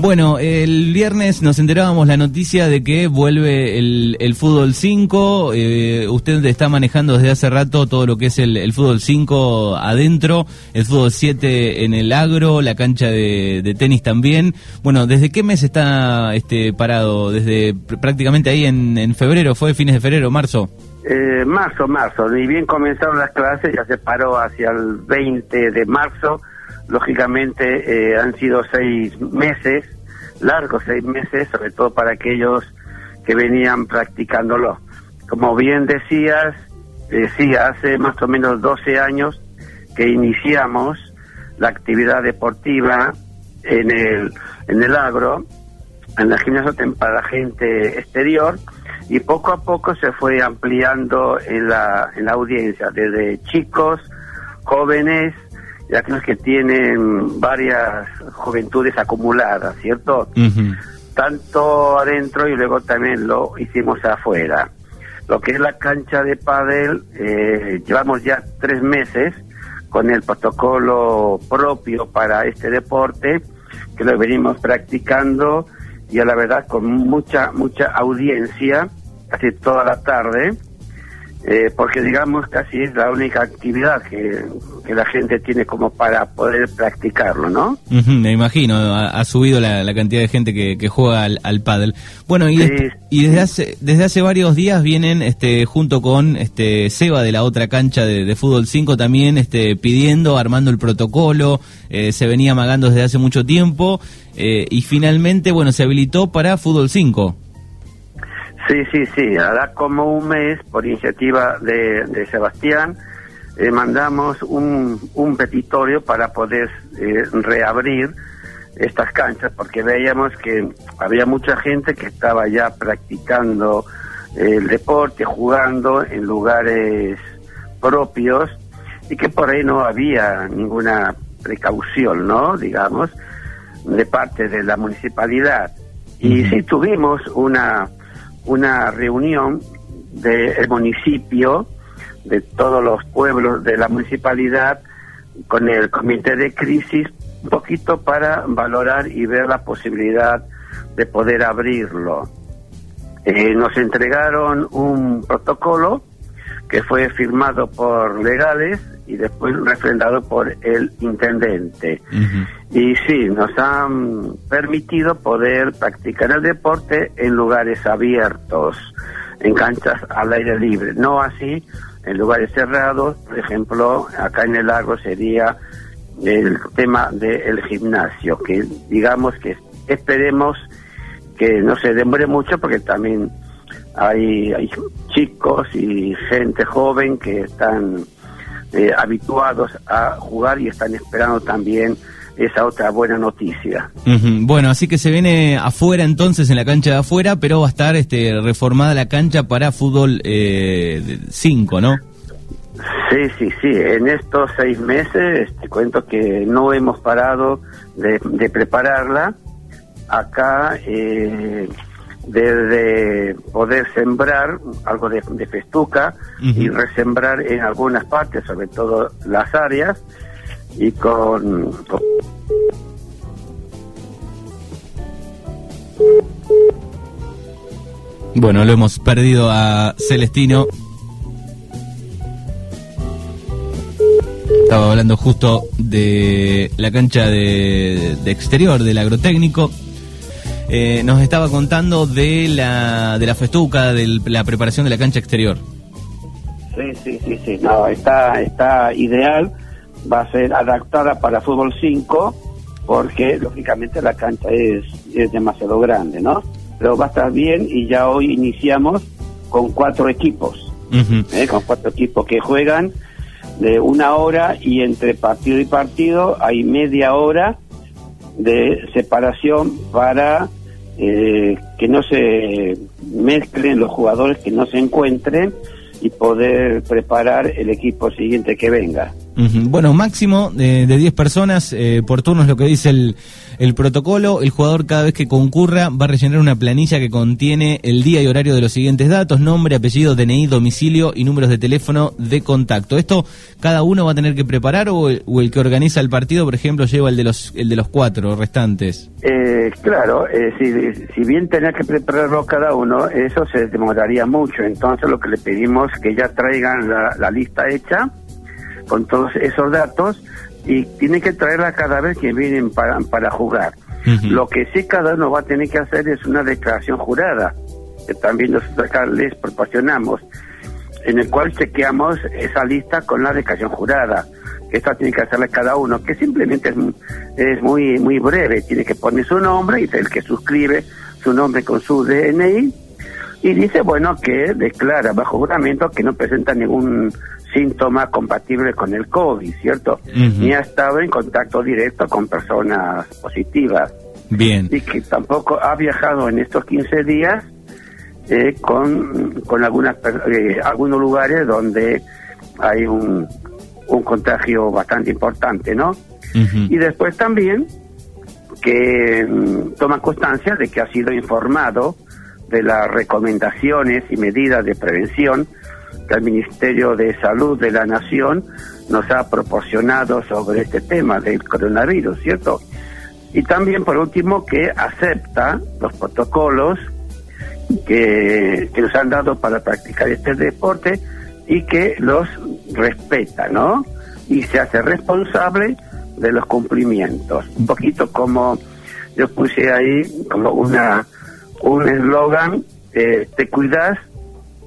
Bueno, el viernes nos enterábamos la noticia de que vuelve el, fútbol 5. Eh, usted está manejando desde hace rato todo lo que es el, fútbol 5 adentro, el fútbol 7 en el agro, la cancha de, tenis también. Bueno, ¿desde qué mes está este parado? Desde prácticamente ahí en, febrero, ¿fue fines de febrero, marzo? Eh, marzo, marzo. Ni bien comenzaron las clases, ya se paró hacia el 20 de marzo lógicamente eh, han sido seis meses, largos seis meses, sobre todo para aquellos que venían practicándolo. Como bien decías, decía eh, hace más o menos 12 años que iniciamos la actividad deportiva en el, en el agro, en la gimnasia para gente exterior, y poco a poco se fue ampliando en la, en la audiencia, desde chicos, jóvenes, y aquellos que tienen varias juventudes acumuladas, ¿cierto? Tanto adentro y luego también lo hicimos afuera. Lo que es la cancha de pádel, eh, llevamos ya tres meses con el protocolo propio para este deporte, que lo venimos practicando y a la verdad con mucha, mucha audiencia, casi toda la tarde eh, porque digamos casi es la única actividad que, la gente tiene como para poder practicarlo, ¿no? me imagino, ha, subido la, cantidad de gente que, juega al, al pádel. Bueno, y, y desde hace desde hace varios días vienen este junto con este Seba de la otra cancha de, fútbol 5 también este pidiendo, armando el protocolo, eh, se venía amagando desde hace mucho tiempo eh, y finalmente, bueno, se habilitó para fútbol 5. Sí, sí, sí. Hará como un mes, por iniciativa de, Sebastián, eh, mandamos un, un, petitorio para poder eh, reabrir estas canchas, porque veíamos que había mucha gente que estaba ya practicando el deporte, jugando en lugares propios y que por ahí no había ninguna precaución, ¿no? Digamos, de parte de la municipalidad. Y sí tuvimos una una reunión del municipio, de todos los pueblos de la municipalidad, con el comité de crisis, un poquito para valorar y ver la posibilidad de poder abrirlo. Eh, nos entregaron un protocolo que fue firmado por legales y después refrendado por el intendente. Y sí, nos han permitido poder practicar el deporte en lugares abiertos, en canchas al aire libre, no así en lugares cerrados, por ejemplo, acá en el lago sería el tema del gimnasio, que digamos que esperemos que no se demore mucho porque también hay, hay chicos y gente joven que están eh, habituados a jugar y están esperando también esa otra buena noticia. Bueno, así que se viene afuera entonces, en la cancha de afuera, pero va a estar este, reformada la cancha para fútbol 5, eh, ¿no? Sí, sí, sí. En estos seis meses te cuento que no hemos parado de, de prepararla. Acá eh, desde poder sembrar algo de, festuca y resembrar en algunas partes, sobre todo las áreas, y con, Bueno, lo hemos perdido a Celestino. Estaba hablando justo de la cancha de exterior del agrotécnico eh, nos estaba contando de la, de la festuca, de la preparación de la cancha exterior. Sí, sí, sí, sí. No, está, está ideal. Va a ser adaptada para fútbol 5 porque lógicamente la cancha es, es demasiado grande, ¿no? Pero va a estar bien y ya hoy iniciamos con cuatro equipos, ¿eh? con cuatro equipos que juegan de una hora y entre partido y partido hay media hora de separación para eh, que no se mezclen los jugadores, que no se encuentren y poder preparar el equipo siguiente que venga. Bueno, máximo de, de 10 personas eh, por turno es lo que dice el, el protocolo. El jugador cada vez que concurra va a rellenar una planilla que contiene el día y horario de los siguientes datos, nombre, apellido, DNI, domicilio y números de teléfono de contacto. ¿Esto cada uno va a tener que preparar o el, que organiza el partido, por ejemplo, lleva el de los, el de los cuatro restantes? Eh, claro, eh, si, si bien tenía que prepararlo cada uno, eso se demoraría mucho. Entonces lo que le pedimos es que ya traigan la lista hecha con todos esos datos y tienen que traerla cada vez que vienen para, para jugar. Lo que sí cada uno va a tener que hacer es una declaración jurada, que también nosotros acá les proporcionamos, en el cual chequeamos esa lista con la declaración jurada. Esta tiene que hacerla cada uno, que simplemente es, es muy muy breve, tiene que poner su nombre y es el que suscribe su nombre con su DNI y dice, bueno, que declara bajo juramento que no presenta ningún síntoma compatible con el COVID, ¿cierto? Ni ha estado en contacto directo con personas positivas. Bien. Y que tampoco ha viajado en estos 15 días eh, con, con algunas, eh, algunos lugares donde hay un, un contagio bastante importante, ¿no? Y después también que mm, toma constancia de que ha sido informado de las recomendaciones y medidas de prevención que el Ministerio de Salud de la Nación nos ha proporcionado sobre este tema del coronavirus, ¿cierto? Y también, por último, que acepta los protocolos que, que nos han dado para practicar este deporte y que los respeta, ¿no? Y se hace responsable de los cumplimientos. Un poquito como yo puse ahí como una un eslogan, eh, te cuidas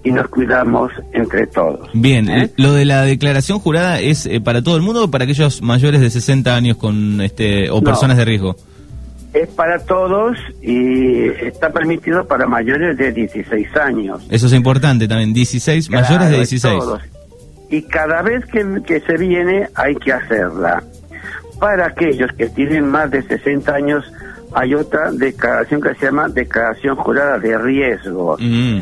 y nos cuidamos entre todos. Bien, ¿Eh? lo de la declaración jurada es eh, para todo el mundo o para aquellos mayores de 60 años con este o personas de riesgo. Es para todos y está permitido para mayores de 16 años. Eso es importante también, 16, mayores de 16. Y cada vez que, que se viene hay que hacerla. Para aquellos que tienen más de 60 años hay otra declaración que se llama declaración jurada de riesgo, mm.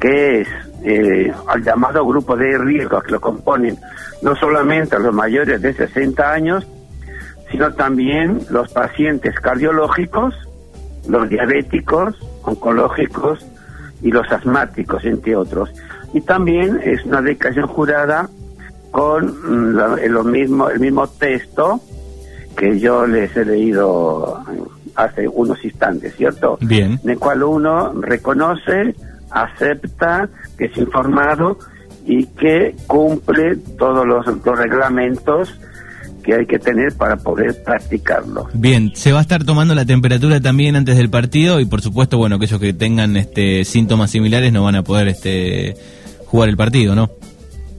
Que es eh, al llamado grupo de riesgos que lo componen no solamente los mayores de 60 años, sino también los pacientes cardiológicos, los diabéticos, oncológicos y los asmáticos, entre otros. Y también es una declaración jurada con mm, lo mismo, el mismo texto que yo les he leído hace unos instantes, ¿cierto? Bien. En el cual uno reconoce, acepta, que es informado y que cumple todos los, reglamentos que hay que tener para poder practicarlo. Bien, se va a estar tomando la temperatura también antes del partido y por supuesto, bueno, aquellos que tengan este síntomas similares no van a poder este jugar el partido, ¿no?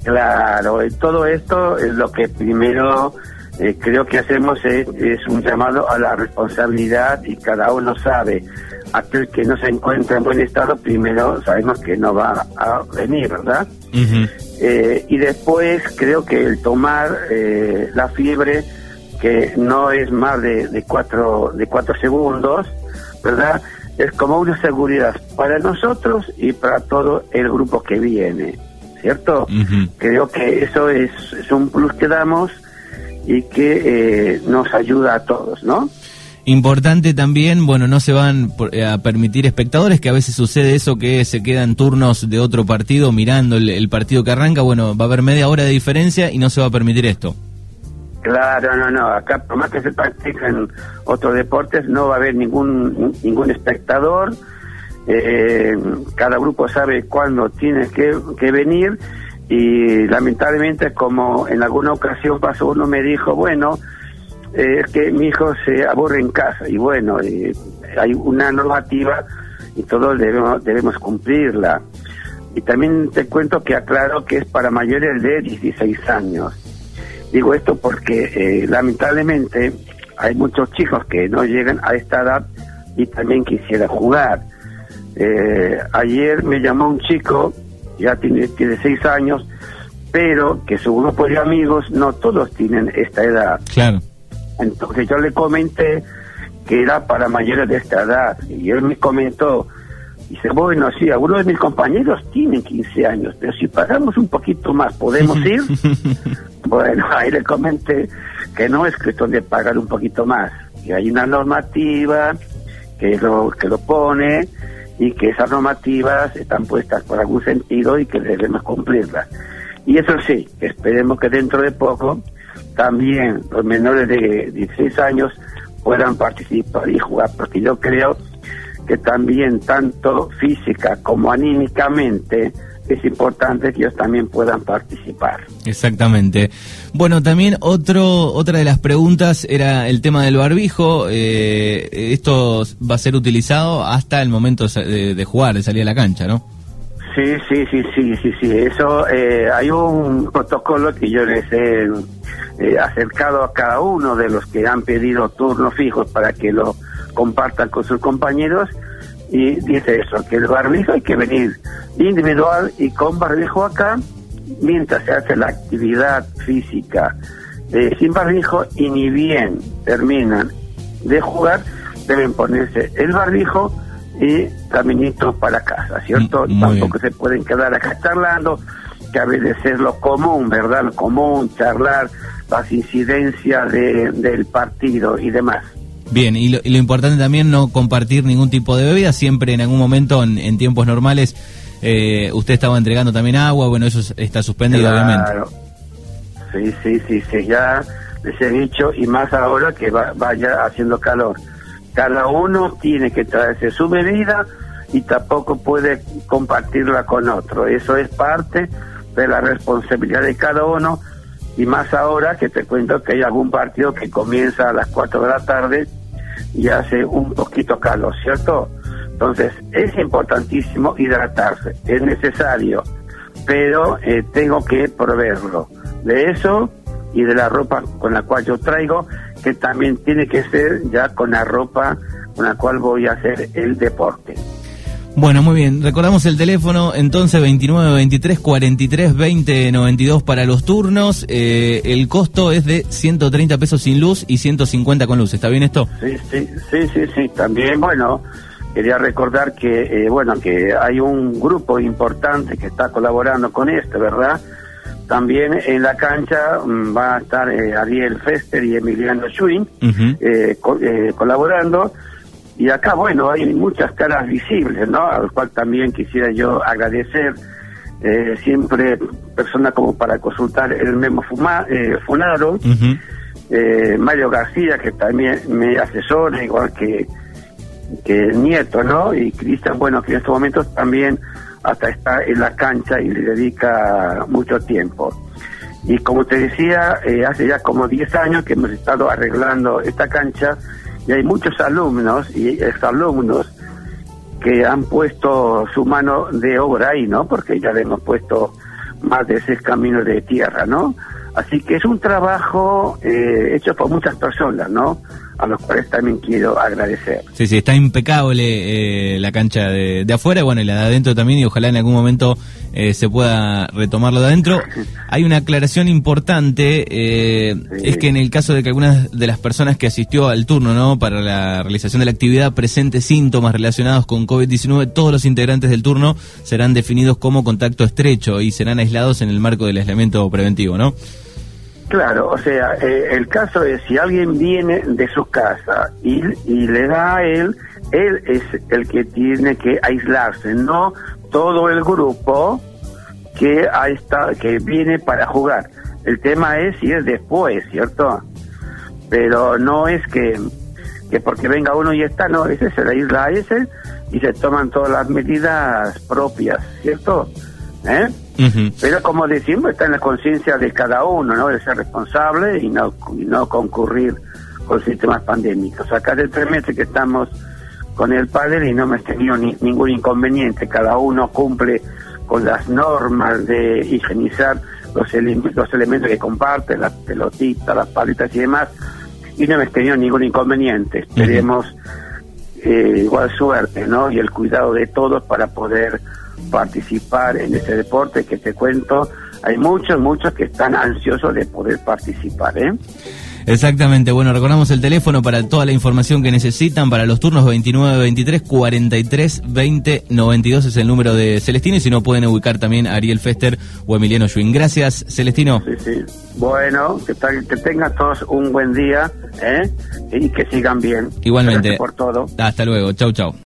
Claro, todo esto es lo que primero eh, creo que hacemos es, un llamado a la responsabilidad y cada uno sabe, aquel que no se encuentra en buen estado, primero sabemos que no va a venir, ¿verdad? Eh, y después creo que el tomar eh, la fiebre, que no es más de, de, cuatro, de cuatro segundos, ¿verdad? Es como una seguridad para nosotros y para todo el grupo que viene, ¿cierto? Creo que eso es, es un plus que damos y que eh, nos ayuda a todos, ¿no? Importante también, bueno, no se van eh, a permitir espectadores, que a veces sucede eso que se quedan turnos de otro partido mirando el, partido que arranca, bueno, va a haber media hora de diferencia y no se va a permitir esto. Claro, no, no, acá por más que se practiquen otros deportes no va a haber ningún ningún espectador, eh, cada grupo sabe cuándo tiene que, que venir y lamentablemente como en alguna ocasión pasó uno me dijo bueno es que mi hijo se aburre en casa y bueno hay una normativa y todos debemos debemos cumplirla. Y también te cuento que aclaro que es para mayores de 16 años. Digo esto porque eh, lamentablemente hay muchos chicos que no llegan a esta edad y también quisiera jugar. Eh, ayer me llamó un chico ya tiene, tiene seis años, pero que su grupo de amigos no todos tienen esta edad. Claro. Entonces yo le comenté que era para mayores de esta edad y él me comentó, dice, bueno, sí, algunos de mis compañeros tienen 15 años, pero si pagamos un poquito más, ¿podemos ir? Bueno, ahí le comenté que no es cuestión de pagar un poquito más, que hay una normativa que lo, que lo pone y que esas normativas están puestas por algún sentido y que debemos cumplirlas. Y eso sí, esperemos que dentro de poco también los menores de 16 años puedan participar y jugar, porque yo creo que también tanto física como anímicamente es importante que ellos también puedan participar. Exactamente. Bueno, también otro, otra de las preguntas era el tema del barbijo. Eh, esto va a ser utilizado hasta el momento de, jugar, de salir a la cancha, ¿no? Sí, sí, sí, sí, sí, sí. Eso, eh, hay un protocolo que yo les he eh, acercado a cada uno de los que han pedido turnos fijos para que lo compartan con sus compañeros y dice eso, que el barbijo hay que venir individual y con barbijo acá mientras se hace la actividad física eh, sin barbijo y ni bien terminan de jugar deben ponerse el barbijo y caminito para casa, ¿cierto? Mm, Tampoco se pueden quedar acá charlando, que a veces es lo común, ¿verdad? Lo común, charlar las incidencias de, del partido y demás. Bien, y lo, importante también no compartir ningún tipo de bebida, siempre en algún momento en, tiempos normales eh, usted estaba entregando también agua, bueno, eso está suspendido obviamente. Sí, sí, sí, sí, ya les he dicho, y más ahora que vaya haciendo calor. Cada uno tiene que traerse su bebida y tampoco puede compartirla con otro. Eso es parte de la responsabilidad de cada uno y más ahora que te cuento que hay algún partido que comienza a las 4 de la tarde y hace un poquito calor, ¿cierto? Entonces, es importantísimo hidratarse, es necesario, pero eh, tengo que proveerlo de eso y de la ropa con la cual yo traigo, que también tiene que ser ya con la ropa con la cual voy a hacer el deporte. Bueno, muy bien. Recordamos el teléfono, entonces 29 23 43 20 92 para los turnos. Eh, el costo es de 130 pesos sin luz y 150 con luz. ¿Está bien esto? Sí, sí, sí, sí, sí. También, bueno, quería recordar que, eh, bueno, que hay un grupo importante que está colaborando con esto, ¿verdad? También en la cancha mm, va a estar eh, Ariel Fester y Emiliano Schwinn colaborando y acá, bueno, hay muchas caras visibles, ¿no? Al cual también quisiera yo agradecer. Eh, siempre personas como para consultar el Memo Fuma, eh, Funaro, eh, Mario García, que también me asesora, igual que, que Nieto, ¿no? Y Cristian, bueno, que en estos momentos también hasta está en la cancha y le dedica mucho tiempo. Y como te decía, hace ya como 10 años que hemos estado arreglando esta cancha y hay muchos alumnos y exalumnos que han puesto su mano de obra ahí, ¿no? Porque ya le hemos puesto más de seis caminos de tierra, ¿no? Así que es un trabajo eh, hecho por muchas personas, ¿no? a los cuales también quiero agradecer. Sí, sí, está impecable eh, la cancha de, afuera, bueno, y la de adentro también, y ojalá en algún momento eh, se pueda retomarlo de adentro. Hay una aclaración importante, eh, es que en el caso de que algunas de las personas que asistió al turno, ¿no?, para la realización de la actividad presente síntomas relacionados con COVID-19, todos los integrantes del turno serán definidos como contacto estrecho y serán aislados en el marco del aislamiento preventivo, ¿no? Claro, o sea, eh, el caso es si alguien viene de su casa y, y le da a él, él es el que tiene que aislarse, no todo el grupo que ahí está, que viene para jugar. El tema es si es después, ¿cierto? Pero no es que, que porque venga uno y está, no, ese se la isla ese y se toman todas las medidas propias, ¿cierto? ¿Eh? Pero como decimos, está en la conciencia de cada uno, ¿no? De ser responsable y no, no concurrir con sistemas pandémicos. Acá de tres meses que estamos con el padre y no hemos tenido ningún inconveniente. Cada uno cumple con las normas de higienizar los, los elementos que comparte, las pelotitas, las palitas y demás, y no hemos tenido ningún inconveniente. Esperemos eh, igual suerte, ¿no? Y el cuidado de todos para poder participar en este deporte que te cuento. Hay muchos, muchos que están ansiosos de poder participar, ¿eh? Exactamente, bueno, recordamos el teléfono para toda la información que necesitan, para los turnos 29, 23, 43, 20, 92 es el número de Celestino y si no pueden ubicar también a Ariel Fester o Emiliano Schwinn. Gracias, Celestino. Sí, sí. Bueno, que, que tengan todos un buen día ¿eh? y que sigan bien. Igualmente. Gracias por todo. Hasta luego, chau, chau.